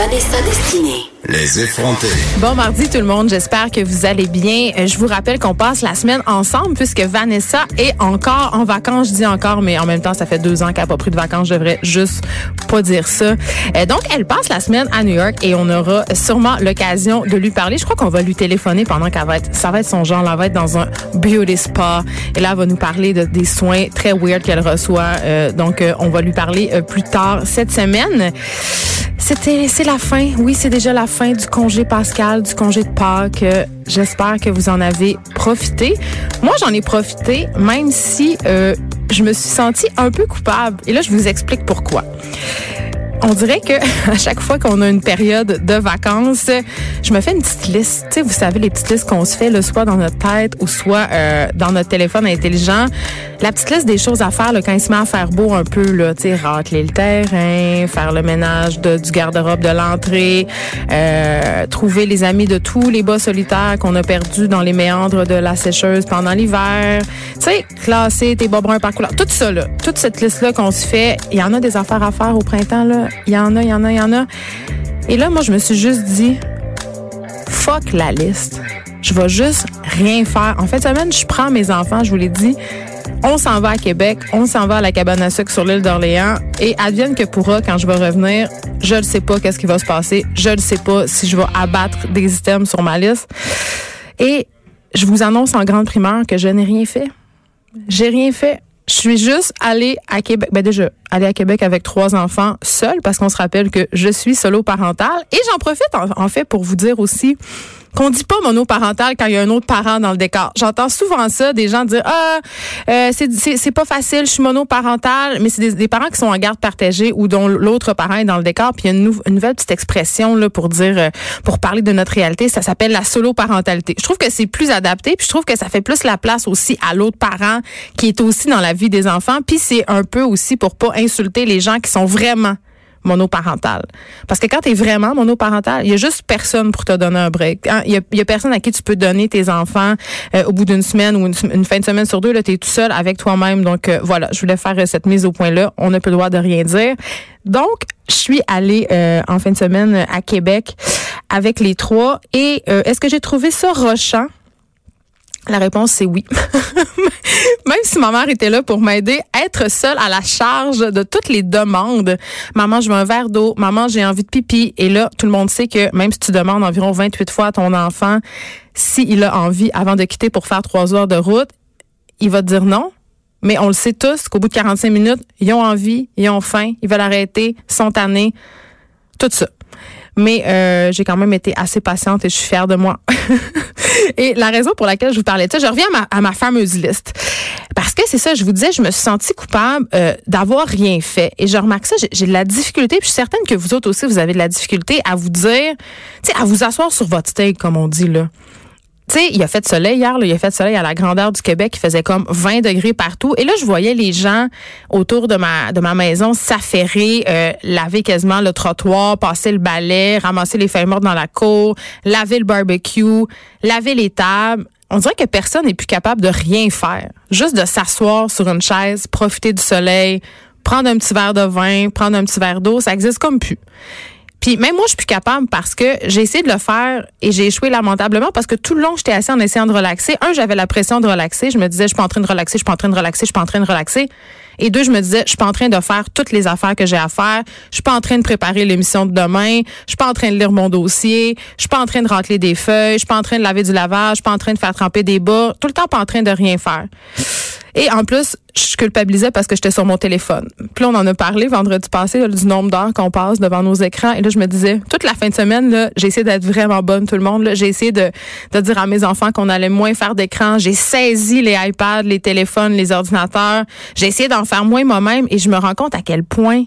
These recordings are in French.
Vanessa Destinée. Les effrontés. Bon mardi tout le monde, j'espère que vous allez bien. Euh, Je vous rappelle qu'on passe la semaine ensemble puisque Vanessa est encore en vacances. Je dis encore, mais en même temps, ça fait deux ans qu'elle n'a pas pris de vacances. Je devrais juste pas dire ça. Euh, donc, elle passe la semaine à New York et on aura sûrement l'occasion de lui parler. Je crois qu'on va lui téléphoner pendant qu'elle va être, ça va être son genre. Elle va être dans un beauty spa et là, elle va nous parler de, des soins très weird qu'elle reçoit. Euh, donc, euh, on va lui parler euh, plus tard cette semaine. C'était, c'est la fin. Oui, c'est déjà la fin du congé pascal, du congé de Pâques. Euh, J'espère que vous en avez profité. Moi, j'en ai profité, même si euh, je me suis sentie un peu coupable. Et là, je vous explique pourquoi. On dirait que à chaque fois qu'on a une période de vacances, je me fais une petite liste. Vous savez les petites listes qu'on se fait, là, soit dans notre tête ou soit euh, dans notre téléphone intelligent. La petite liste des choses à faire là, quand il se met à faire beau un peu, là, racler le terrain, faire le ménage de, du garde-robe de l'entrée, euh, trouver les amis de tous les bas solitaires qu'on a perdus dans les méandres de la sécheuse pendant l'hiver. Tu sais, classer tes bas bruns par couleur. Tout ça, là, toute cette liste-là qu'on se fait, il y en a des affaires à faire au printemps, là. Il y en a, il y en a, il y en a. Et là, moi, je me suis juste dit, fuck la liste. Je vais juste rien faire. En de semaine, je prends mes enfants, je vous l'ai dit. On s'en va à Québec, on s'en va à la cabane à sucre sur l'île d'Orléans et advienne que pourra quand je vais revenir, je ne sais pas qu'est-ce qui va se passer, je ne sais pas si je vais abattre des items sur ma liste. Et je vous annonce en grande primeur que je n'ai rien fait. J'ai rien fait. Je suis juste allée à Québec. Ben déjà, aller à Québec avec trois enfants seule parce qu'on se rappelle que je suis solo parentale. Et j'en profite en fait pour vous dire aussi qu'on dit pas monoparental quand il y a un autre parent dans le décor. J'entends souvent ça, des gens dire ah euh, c'est pas facile, je suis monoparental, mais c'est des, parents qui sont en garde partagée ou dont l'autre parent est dans le décor. Puis il y a une, une nouvelle petite expression là pour dire euh, pour parler de notre réalité, ça s'appelle la solo parentalité. Je trouve que c'est plus adapté, puis je trouve que ça fait plus la place aussi à l'autre parent qui est aussi dans la vie des enfants. Puis c'est un peu aussi pour pas insulter les gens qui sont vraiment monoparental. Parce que quand tu es vraiment monoparental, il y a juste personne pour te donner un break. Hein? Il y, a, y a personne à qui tu peux donner tes enfants euh, au bout d'une semaine ou une, fin de semaine sur deux. Tu es tout seul avec toi-même. Donc euh, voilà, je voulais faire euh, cette mise au point-là. On n'a plus le droit de rien dire. Donc, je suis allée euh, en fin de semaine euh, à Québec avec les trois. Et est-ce que j'ai trouvé ça rochant? La réponse, c'est oui. Même si ma mère était là pour m'aider, être seule à la charge de toutes les demandes. Maman, je veux un verre d'eau. Maman, j'ai envie de pipi. Et là, tout le monde sait que même si tu demandes environ 28 fois à ton enfant s'il a envie avant de quitter pour faire trois heures de route, il va te dire non. Mais on le sait tous qu'au bout de 45 minutes, ils ont envie, ils ont faim, ils veulent arrêter, sont tannés, tout ça. Mais euh, j'ai quand même été assez patiente et je suis fière de moi. et la raison pour laquelle je vous parlais de ça, je reviens à ma, fameuse liste. Parce que c'est ça, je vous disais, je me suis sentie coupable euh, d'avoir rien fait. Et je remarque ça, j'ai- de la difficulté, puis je suis certaine que vous autres aussi, vous avez de la difficulté à vous dire, tu à vous asseoir sur votre steak, comme on dit là. Tu sais, il a fait soleil hier, là, il a fait soleil à la grandeur du Québec, il faisait comme 20 degrés partout. Et là, je voyais les gens autour de ma de ma maison s'affairer, euh, laver quasiment le trottoir, passer le balai, ramasser les feuilles mortes dans la cour, laver le barbecue, laver les tables. On dirait que personne n'est plus capable de rien faire. Juste de s'asseoir sur une chaise, profiter du soleil, prendre un petit verre de vin, prendre un petit verre d'eau, ça existe comme plus. Puis même moi, je suis plus capable parce que j'ai essayé de le faire et j'ai échoué lamentablement parce que tout le long, j'étais assis en essayant de relaxer. Un, j'avais la pression de relaxer. Je me disais, je suis pas en train de relaxer, je suis pas en train de relaxer, je suis pas en train de relaxer. Et deux, je me disais, je suis pas en train de faire toutes les affaires que j'ai à faire. Je suis pas en train de préparer l'émission de demain. Je suis pas en train de lire mon dossier. Je suis pas en train de racler des feuilles. Je suis pas en train de laver du lavage. Je suis pas en train de faire tremper des bas. Tout le temps, pas en train de rien faire. Et en plus, je culpabilisais parce que j'étais sur mon téléphone. Puis là, on en a parlé vendredi passé là, du nombre d'heures qu'on passe devant nos écrans. Et là, je me disais, toute la fin de semaine, là, j'ai essayé d'être vraiment bonne, tout le monde. là. J'ai essayé de, de dire à mes enfants qu'on allait moins faire d'écran. J'ai saisi les iPads, les téléphones, les ordinateurs. J'ai essayé d'en faire moins moi-même et je me rends compte à quel point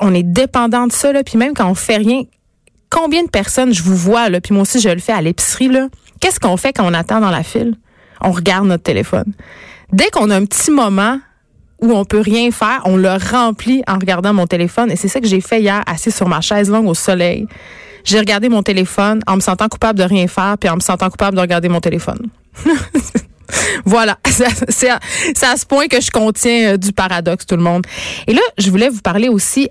on est dépendant de ça. Là. Puis même quand on fait rien, combien de personnes je vous vois, là, puis moi aussi je le fais à l'épicerie, là. Qu'est-ce qu'on fait quand on attend dans la file? On regarde notre téléphone. Dès qu'on a un petit moment où on peut rien faire, on le remplit en regardant mon téléphone. Et c'est ça que j'ai fait hier, assis sur ma chaise longue au soleil. J'ai regardé mon téléphone en me sentant coupable de rien faire, puis en me sentant coupable de regarder mon téléphone. voilà, c'est à, ce point que je contiens euh, du paradoxe, tout le monde. Et là, je voulais vous parler aussi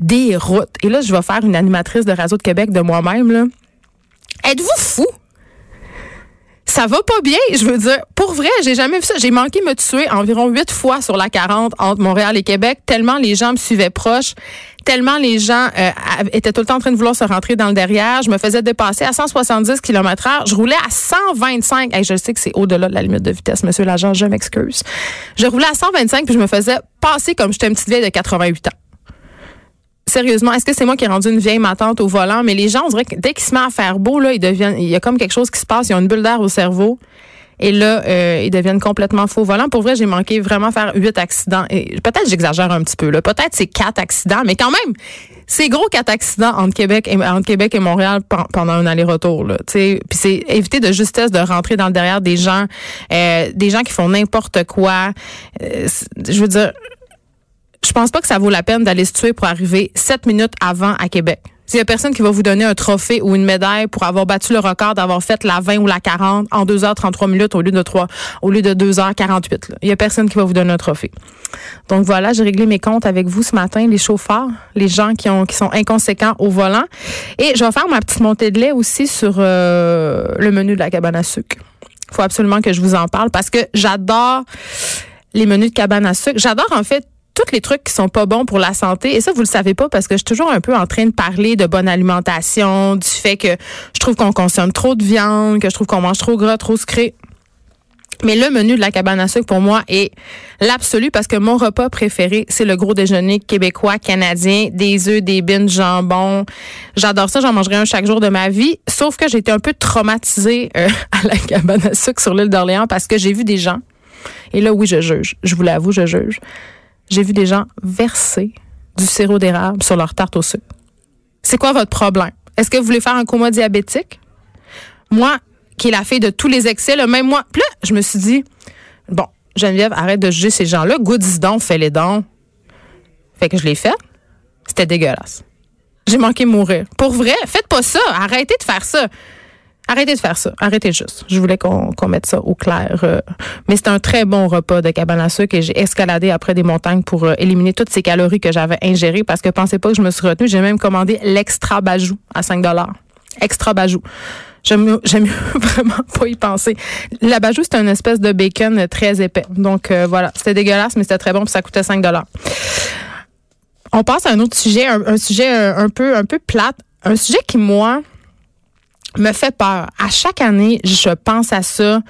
des routes. Et là, je vais faire une animatrice de Radio de Québec de moi-même. Êtes-vous fou? Ça va pas bien. Je veux dire, pour vrai, j'ai jamais vu ça. J'ai manqué me tuer environ huit fois sur la 40 entre Montréal et Québec, tellement les gens me suivaient proche, tellement les gens euh, étaient tout le temps en train de vouloir se rentrer dans le derrière. Je me faisais dépasser à 170 km heure. Je roulais à 125. je sais que c'est au-delà de la limite de vitesse, monsieur l'agent, je m'excuse. Je roulais à 125 puis je me faisais passer comme j'étais une petite vieille de 88 ans sérieusement, est-ce que c'est moi qui ai rendu une vieille matante au volant? Mais les gens, on dirait que dès qu'ils se mettent à faire beau, là, ils deviennent, il y a comme quelque chose qui se passe, ils ont une bulle d'air au cerveau. Et là, euh, ils deviennent complètement faux volant. Pour vrai, j'ai manqué vraiment faire huit accidents. Et peut-être j'exagère un petit peu. Là. Peut-être c'est quatre accidents, mais quand même, c'est gros quatre accidents entre Québec et entre Québec et Montréal pendant un aller-retour. Puis c'est éviter de justesse de rentrer dans le derrière des gens, euh, des gens qui font n'importe quoi. Euh, je veux dire, je pense pas que ça vaut la peine d'aller se tuer pour arriver sept minutes avant à Québec. S'il y a personne qui va vous donner un trophée ou une médaille pour avoir battu le record d'avoir fait la 20 ou la 40 en 2h33 minutes au lieu de 3, au lieu de 2h48. Il y a personne qui va vous donner un trophée. Donc voilà, j'ai réglé mes comptes avec vous ce matin, les chauffeurs, les gens qui ont qui sont inconséquents au volant. Et je vais faire ma petite montée de lait aussi sur euh, le menu de la cabane à sucre. Faut absolument que je vous en parle parce que j'adore les menus de cabane à sucre. J'adore en fait tous les trucs qui sont pas bons pour la santé. Et ça, vous le savez pas parce que je suis toujours un peu en train de parler de bonne alimentation, du fait que je trouve qu'on consomme trop de viande, que je trouve qu'on mange trop gras, trop sucré. Mais le menu de la cabane à sucre, pour moi, est l'absolu parce que mon repas préféré, c'est le gros déjeuner québécois, canadien, des œufs, des bines, jambon. J'adore ça, j'en mangerai un chaque jour de ma vie. Sauf que j'ai été un peu traumatisée euh, à la cabane à sucre sur l'île d'Orléans parce que j'ai vu des gens. Et là, oui, je juge. Je vous l'avoue, je juge j'ai vu des gens verser du sirop d'érable sur leur tarte au sucre. C'est quoi votre problème? Est-ce que vous voulez faire un coma diabétique? Moi, qui est la fille de tous les excès, le même moi. Je me suis dit, bon, Geneviève, arrête de juger ces gens-là. Goûte donc, fais les dons. Fait que je l'ai fait. C'était dégueulasse. J'ai manqué mourir. Pour vrai, faites pas ça. Arrêtez de faire ça. Arrêtez de faire ça. Arrêtez juste. Je voulais qu'on mette ça au clair. Euh. mais c'est un très bon repas de cabane à sucre et j'ai escaladé après des montagnes pour euh, éliminer toutes ces calories que j'avais ingérées parce que pensez pas que je me suis retenue. J'ai même commandé l'extra bajou à 5 dollars. Extra bajou. J'aime vraiment pas y penser. La bajou, c'est une espèce de bacon très épais. Donc euh, voilà, c'était dégueulasse, mais c'était très bon puis ça coûtait 5 dollars. On passe à un autre sujet, un, sujet un, peu un peu plate, un sujet qui moi me fait peur. À chaque année, je pense à ça.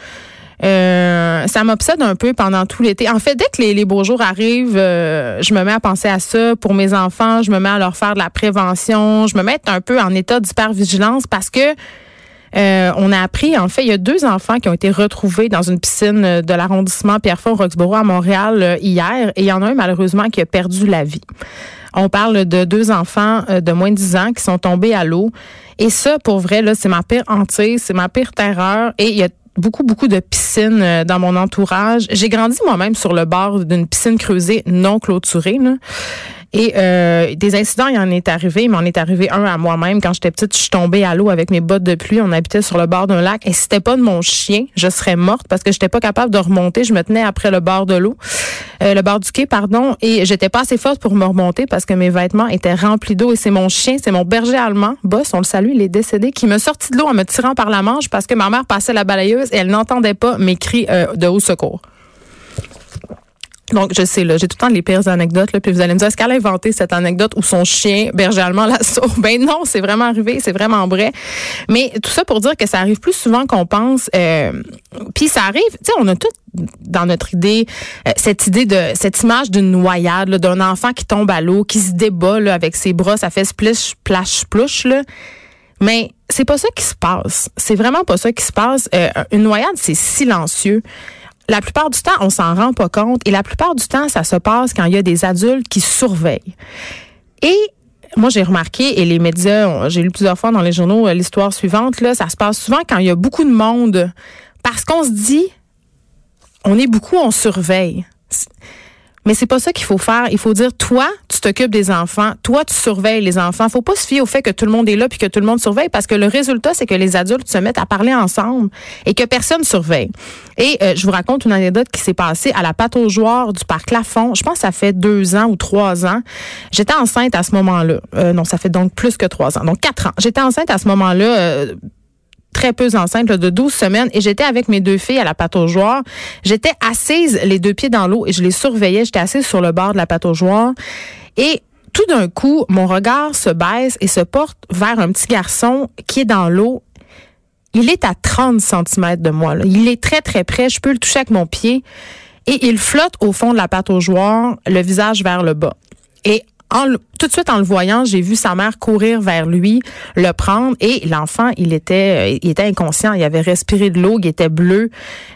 Euh, ça m'obsède un peu pendant tout l'été. En fait, dès que les, beaux jours arrivent, euh, je me mets à penser à ça pour mes enfants. Je me mets à leur faire de la prévention. Je me mets un peu en état d'hypervigilance parce que euh, on a appris, en fait, il y a deux enfants qui ont été retrouvés dans une piscine de l'arrondissement Pierrefonds-Roxborough à Montréal hier, et il y en a un malheureusement qui a perdu la vie. On parle de deux enfants de moins de 10 ans qui sont tombés à l'eau. Et ça, pour vrai, là, c'est ma pire hantise, c'est ma pire terreur. Et il y a beaucoup, beaucoup de piscines euh, dans mon entourage. J'ai grandi moi-même sur le bord d'une piscine creusée non clôturée. Et euh, des incidents, il en est arrivé. Il m'en est arrivé un à moi-même. Quand j'étais petite, je suis tombée à l'eau avec mes bottes de pluie. On habitait sur le bord d'un lac. Et si c'était pas de mon chien, je serais morte parce que j'étais pas capable de remonter. Je me tenais après le bord de l'eau, euh, le bord du quai, pardon. Et j'étais pas assez forte pour me remonter parce que mes vêtements étaient remplis d'eau. Et c'est mon chien, c'est mon berger allemand, Boss, on le salue, il est décédé, qui me sortit de l'eau en me tirant par la manche parce que ma mère passait la balayeuse et elle n'entendait pas mes cris euh, de haut secours. Donc, je sais, là, j'ai tout le temps les pires anecdotes, là, puis vous allez me dire, est-ce qu'elle a inventé cette anecdote où son chien, berger allemand, la sauve? Ben non, c'est vraiment arrivé, c'est vraiment vrai. Mais tout ça pour dire que ça arrive plus souvent qu'on pense. Euh, puis ça arrive, tu sais, on a tout dans notre idée euh, cette idée de cette image d'une noyade, d'un enfant qui tombe à l'eau, qui se débat avec ses bras, ça fait splish, splash, plush, là. Mais c'est pas ça qui se passe. C'est vraiment pas ça qui se passe. Euh, une noyade, c'est silencieux la plupart du temps, on s'en rend pas compte et la plupart du temps, ça se passe quand il y a des adultes qui surveillent. Et moi, j'ai remarqué, et les médias, j'ai lu plusieurs fois dans les journaux euh, l'histoire suivante, là, ça se passe souvent quand il y a beaucoup de monde parce qu'on se dit, on est beaucoup, on surveille. Mais c'est pas ça qu'il faut faire. Il faut dire, toi, tu t'occupes des enfants. Toi, tu surveilles les enfants. Faut pas se fier au fait que tout le monde est là puis que tout le monde surveille parce que le résultat, c'est que les adultes se mettent à parler ensemble et que personne surveille. Et euh, je vous raconte une anecdote qui s'est passée à la pâte aux du parc Lafont. Je pense que ça fait deux ans ou trois ans. J'étais enceinte à ce moment-là. Euh, non, ça fait donc plus que trois ans. Donc quatre ans. J'étais enceinte à ce moment-là. Euh, très peu enceinte de 12 semaines et j'étais avec mes deux filles à la pataugeoire. J'étais assise les deux pieds dans l'eau et je les surveillais. J'étais assise sur le bord de la pataugeoire et tout d'un coup, mon regard se baisse et se porte vers un petit garçon qui est dans l'eau. Il est à 30 cm de moi. Il est très, très près. Je peux le toucher avec mon pied. Et il flotte au fond de la pataugeoire, le visage vers le bas. Et tout de suite en le voyant, j'ai vu sa mère courir vers lui, le prendre et l'enfant, il était, il était inconscient, il avait respiré de l'eau, il était bleu.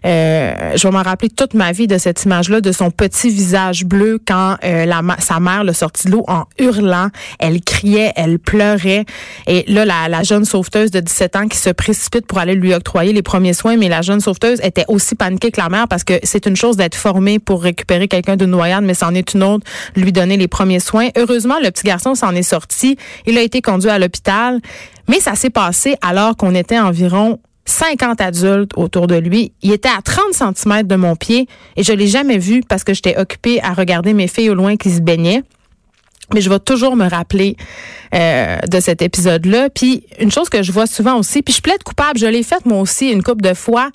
Euh, je vais m'en rappeler toute ma vie de cette image-là, de son petit visage bleu quand euh, la, sa mère le sortit de l'eau en hurlant. Elle criait, elle pleurait. Et là, la, la, jeune sauveteuse de 17 ans qui se précipite pour aller lui octroyer les premiers soins, mais la jeune sauveteuse était aussi paniquée que la mère parce que c'est une chose d'être formée pour récupérer quelqu'un de noyade, mais c'en est une autre, lui donner les premiers soins. Heureusement, le petit garçon s'en est sorti. Il a été conduit à l'hôpital. Mais ça s'est passé alors qu'on était environ 50 adultes autour de lui. Il était à 30 cm de mon pied et je l'ai jamais vu parce que j'étais occupée à regarder mes filles au loin qui se baignaient. Mais je vais toujours me rappeler euh, de cet épisode-là. Puis une chose que je vois souvent aussi, puis je plaide coupable, je l'ai faite moi aussi une couple de fois.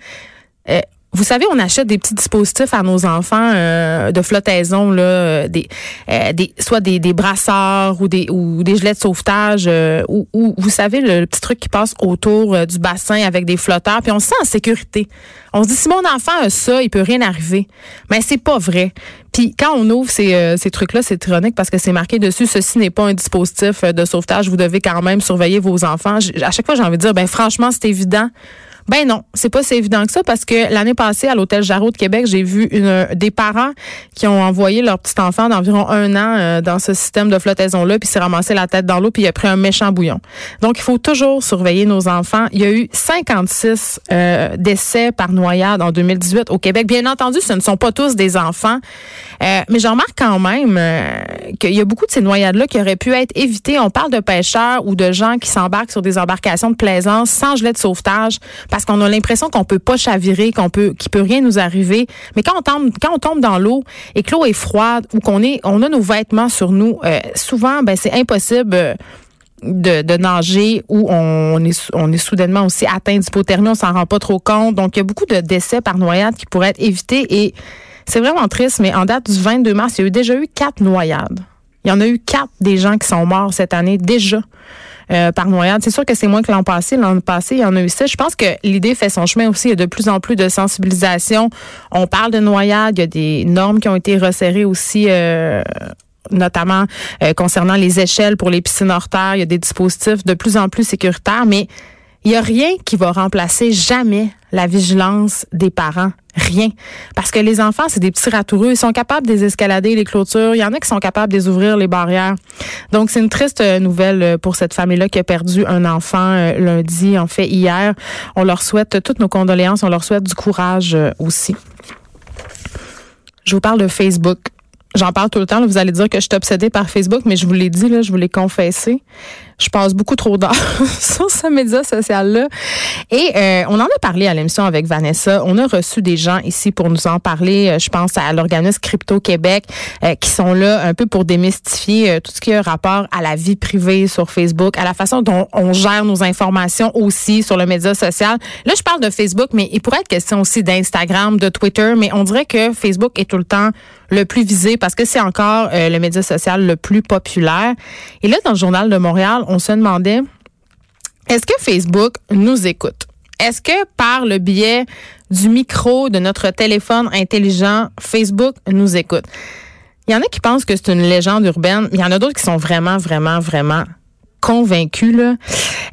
Euh, vous savez, on achète des petits dispositifs à nos enfants euh, de flottaison, là, euh, des, euh, des, soit des, des brasseurs ou des, ou des gilets de sauvetage, ou, ou, vous savez, le, petit truc qui passe autour du bassin avec des flotteurs, puis on se sent en sécurité. On se dit, si mon enfant a ça, il peut rien arriver. Mais c'est pas vrai. Puis quand on ouvre ces, ces trucs-là, c'est ironique parce que c'est marqué dessus, ceci n'est pas un dispositif de sauvetage, vous devez quand même surveiller vos enfants. À chaque fois, j'ai envie de dire, ben franchement, c'est évident. Ben non, c'est pas si évident que ça parce que l'année passée à l'hôtel Jarreau de Québec, j'ai vu une, des parents qui ont envoyé leur petit enfant d'environ un an euh, dans ce système de flottaison là, puis s'est ramassé la tête dans l'eau, puis il a pris un méchant bouillon. Donc il faut toujours surveiller nos enfants. Il y a eu 56 euh, décès par noyade en 2018 au Québec. Bien entendu, ce ne sont pas tous des enfants, euh, mais je remarque quand même qu'il y a beaucoup de ces noyades là qui auraient pu être évitées. On parle de pêcheurs ou de gens qui s'embarquent sur des embarcations de plaisance sans gilet de sauvetage parce qu'on a l'impression qu'on peut pas chavirer, qu'on peut, qu'il peut rien nous arriver. Mais quand on tombe, quand on tombe dans l'eau et que l'eau est froide ou qu'on est, on a nos vêtements sur nous, euh, souvent, ben c'est impossible. Euh, de, nager ou on est, on est soudainement aussi atteint d'hypothermie, on s'en rend pas trop compte. Donc, il y a beaucoup de décès par noyade qui pourraient être évités et c'est vraiment triste, mais en date du 22 mars, il y a eu déjà eu quatre noyades. Il y en a eu quatre des gens qui sont morts cette année déjà. Euh, par noyade. C'est sûr que c'est moins que l'an passé. L'an passé, il y en a eu. Je pense que l'idée fait son chemin aussi. Il y a de plus en plus de sensibilisation. On parle de noyade. Il y a des normes qui ont été resserrées aussi. Euh, notamment euh, concernant les échelles pour les piscines hors terre. Il y a des dispositifs de plus en plus sécuritaires, mais il n'y a rien qui va remplacer jamais la vigilance des parents. Rien. Parce que les enfants, c'est des petits ratoureux. Ils sont capables de escalader les clôtures. Il y en a qui sont capables de les ouvrir les barrières. Donc, c'est une triste euh, nouvelle euh, pour cette famille-là qui a perdu un enfant euh, lundi, en fait, hier. On leur souhaite toutes nos condoléances. On leur souhaite du courage aussi. Je vous parle de Facebook. J'en parle tout le temps. vous allez dire que je suis obsédée par Facebook, mais je vous l'ai dit, là, je vous l'ai confessé. Je passe beaucoup trop d'heures sur ce média social-là. Et euh, on en a parlé à l'émission avec Vanessa. On a reçu des gens ici pour nous en parler. Euh, je pense à l'organisme Crypto Québec euh, qui sont là un peu pour démystifier tout ce qui a rapport à la vie privée sur Facebook, à la façon dont on gère nos informations aussi sur le média social. Là, je parle de Facebook, mais il pourrait être question aussi d'Instagram, de Twitter, mais on dirait que Facebook est tout le temps le plus visé parce que c'est encore le média social le plus populaire. Et là, dans le journal de Montréal, on se demandait, est-ce que Facebook nous écoute? Est-ce que par le biais du micro de notre téléphone intelligent, Facebook nous écoute? Il y en a qui pensent que c'est une légende urbaine. Il y en a d'autres qui sont vraiment, vraiment, vraiment convaincus. Là.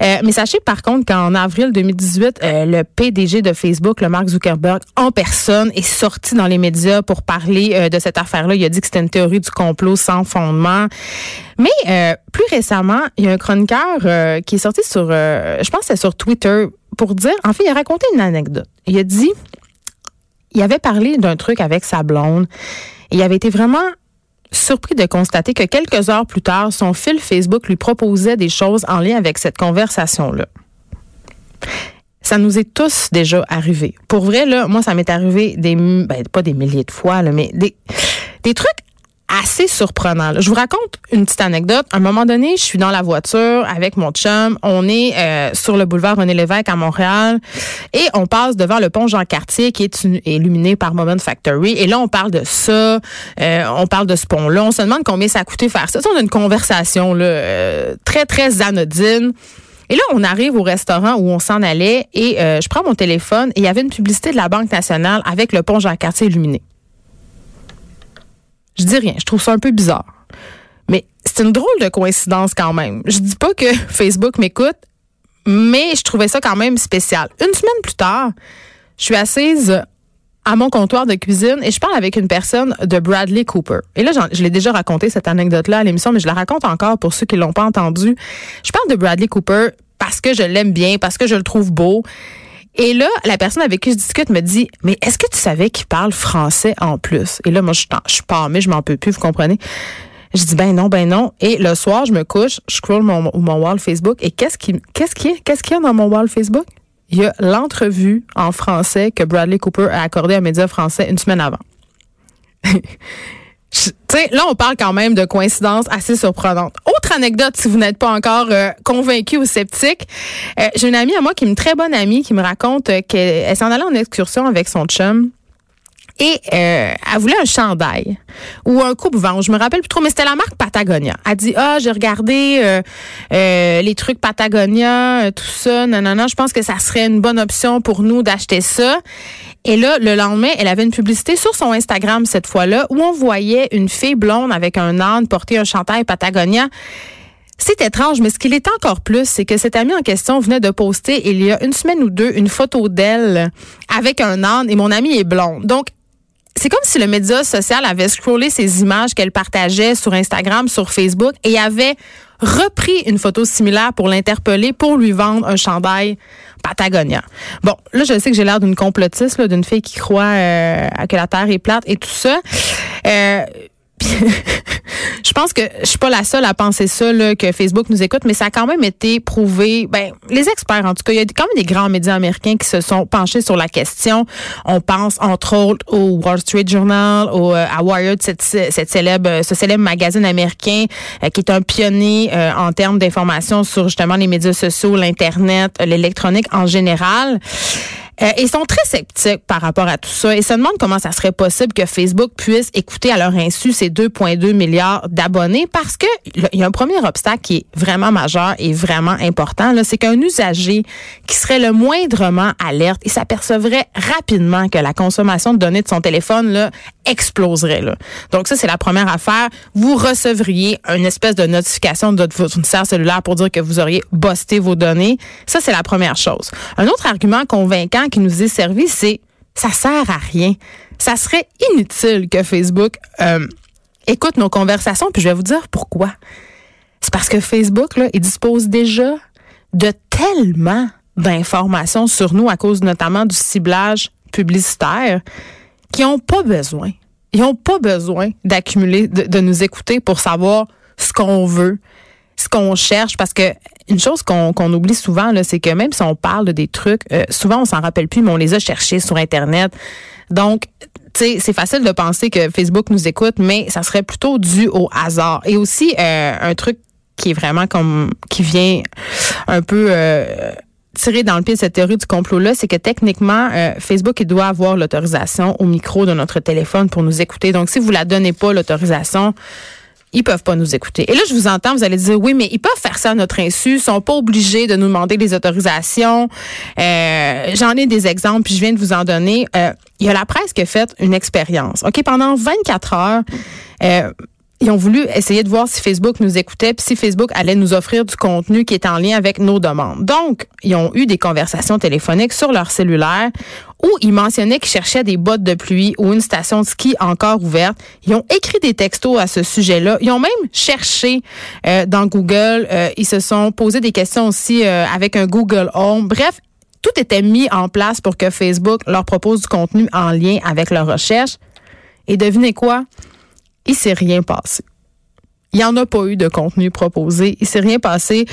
Euh, mais sachez par contre qu'en avril 2018, euh, le PDG de Facebook, le Mark Zuckerberg, en personne, est sorti dans les médias pour parler euh, de cette affaire-là. Il a dit que c'était une théorie du complot sans fondement. Mais plus récemment, il y a un chroniqueur qui est sorti sur, je pense que c'est sur Twitter, pour dire, en fait, il a raconté une anecdote. Il a dit, il avait parlé d'un truc avec sa blonde. Il avait été vraiment surpris de constater que quelques heures plus tard, son fil Facebook lui proposait des choses en lien avec cette conversation-là. Ça nous est tous déjà arrivé. Pour vrai, là, moi, ça m'est arrivé des, ben, pas des milliers de fois, là, mais des, des trucs assez surprenants. Je vous raconte une petite anecdote. À un moment donné, je suis dans la voiture avec mon chum. On est euh, sur le boulevard René Lévesque à Montréal et on passe devant le pont Jean-Cartier qui est illuminé par Moment Factory. Et là, on parle de ça. Euh, on parle de ce pont-là. On se demande combien ça a coûté faire ça. on a une conversation là, euh, très, très anodine. Et là, on arrive au restaurant où on s'en allait et euh, je prends mon téléphone et il y avait une publicité de la Banque nationale avec le pont Jean-Cartier illuminé. Je dis rien, je trouve ça un peu bizarre. Mais c'est une drôle de coïncidence quand même. Je dis pas que Facebook m'écoute, mais je trouvais ça quand même spécial. Une semaine plus tard, je suis assise à mon comptoir de cuisine et je parle avec une personne de Bradley Cooper. Et là, je l'ai déjà raconté cette anecdote-là à l'émission, mais je la raconte encore pour ceux qui l'ont pas entendu. Je parle de Bradley Cooper parce que je l'aime bien, parce que je le trouve beau. Et là, la personne avec qui je discute me dit, mais est-ce que tu savais qu'il parle français en plus? Et là, moi, je, suis pas, mais je m'en peux plus, vous comprenez? Je dis ben non, ben non. Et le soir, je me couche, je scroll mon, mon wall Facebook et qu'est-ce qui, qu'est-ce qui est, qu'est-ce qu'il y a dans mon wall Facebook? il y a l'entrevue en français que Bradley Cooper a accordée à un média français une semaine avant. sais, là, on parle quand même de coïncidences assez surprenantes. Autre anecdote, si vous n'êtes pas encore euh, convaincu ou sceptique, euh, j'ai une amie à moi qui est une très bonne amie qui me raconte qu'elle s'en allait en excursion avec son chum et euh, elle voulait un chandail ou un coupe-vent. Je me rappelle plus trop, mais c'était la marque Patagonia. Elle dit ah j'ai regardé euh, euh, les trucs Patagonia, tout ça, non non non. Je pense que ça serait une bonne option pour nous d'acheter ça. Et là, le lendemain, elle avait une publicité sur son Instagram cette fois-là où on voyait une fille blonde avec un âne porter un chandail Patagonia. C'est étrange, mais ce qu'il est encore plus, c'est que cette amie en question venait de poster il y a une semaine ou deux une photo d'elle avec un âne et mon amie est blonde. Donc, c'est comme si le média social avait scrollé ces images qu'elle partageait sur Instagram, sur Facebook et avait repris une photo similaire pour l'interpeller pour lui vendre un chandail Patagonia. Bon, là, je sais que j'ai l'air d'une complotiste, d'une fille qui croit euh, que la Terre est plate et tout ça. Euh, je pense que je suis pas la seule à penser ça, là, que Facebook nous écoute, mais ça a quand même été prouvé. Ben, les experts, en tout cas, il y a quand même des grands médias américains qui se sont penchés sur la question. On pense entre autres au Wall Street Journal, au, euh, à Wired, cette, cette célèbre, ce célèbre magazine américain euh, qui est un pionnier euh, en termes d'information sur justement les médias sociaux, l'internet, l'électronique en général. Euh, ils sont très sceptiques par rapport à tout ça et se demandent comment ça serait possible que Facebook puisse écouter à leur insu ces 2,2 milliards d'abonnés parce que il y a un premier obstacle qui est vraiment majeur et vraiment important, c'est qu'un usager qui serait le moindrement alerte, il s'apercevrait rapidement que la consommation de données de son téléphone là, exploserait. Là. Donc ça, c'est la première affaire. Vous recevriez une espèce de notification de votre fournisseur cellulaire pour dire que vous auriez busté vos données. Ça, c'est la première chose. Un autre argument convaincant qui nous est servi, c'est ça sert à rien. Ça serait inutile que Facebook euh, écoute nos conversations, puis je vais vous dire pourquoi. C'est parce que Facebook, là, il dispose déjà de tellement d'informations sur nous à cause notamment du ciblage publicitaire qui n'ont pas besoin. Ils n'ont pas besoin d'accumuler, de, nous écouter pour savoir ce qu'on veut, ce qu'on cherche, parce que une chose qu'on oublie souvent, c'est que même si on parle des trucs, euh, souvent on s'en rappelle plus, mais on les a cherchés sur Internet. Donc, c'est facile de penser que Facebook nous écoute, mais ça serait plutôt dû au hasard. Et aussi, euh, un truc qui est vraiment comme, qui vient un peu... Euh, tirer dans le pied cette théorie du complot-là, c'est que techniquement, Facebook il doit avoir l'autorisation au micro de notre téléphone pour nous écouter. Donc, si vous la donnez pas l'autorisation, ils peuvent pas nous écouter. Et là, je vous entends, vous allez dire, oui, mais ils peuvent faire ça à notre insu, ils sont pas obligés de nous demander des autorisations. Euh, J'en ai des exemples, puis je viens de vous en donner. Euh, il y a la presse qui a fait une expérience. OK, pendant 24 heures, euh, ils ont voulu essayer de voir si Facebook nous écoutait, puis si Facebook allait nous offrir du contenu qui est en lien avec nos demandes. Donc, ils ont eu des conversations téléphoniques sur leur cellulaire où ils mentionnaient qu'ils cherchaient des bottes de pluie ou une station de ski encore ouverte. Ils ont écrit des textos à ce sujet-là. Ils ont même cherché euh, dans Google. Euh, ils se sont posé des questions aussi euh, avec un Google Home. Bref, tout était mis en place pour que Facebook leur propose du contenu en lien avec leur recherche. Et devinez quoi? Il s'est rien passé. Il n'y en a pas eu de contenu proposé. Il s'est rien passé.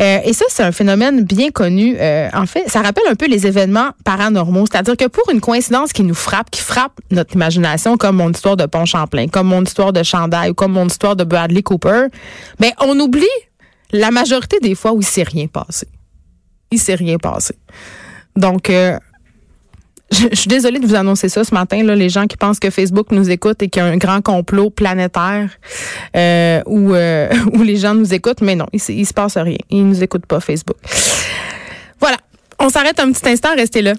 Euh, et ça, c'est un phénomène bien connu. Euh, en fait, ça rappelle un peu les événements paranormaux. C'est-à-dire que pour une coïncidence qui nous frappe, qui frappe notre imagination, comme mon histoire de Pont Champlain, comme mon histoire de Chandail comme mon histoire de Bradley Cooper, ben on oublie la majorité des fois où il s'est rien passé. Il s'est rien passé. Donc, euh, je, suis désolée de vous annoncer ça ce matin, là, les gens qui pensent que Facebook nous écoute et qu'il y a un grand complot planétaire euh, où, euh, où les gens nous écoutent, mais non, il, il se passe rien. Ils nous écoutent pas, Facebook. Voilà. On s'arrête un petit instant, restez là.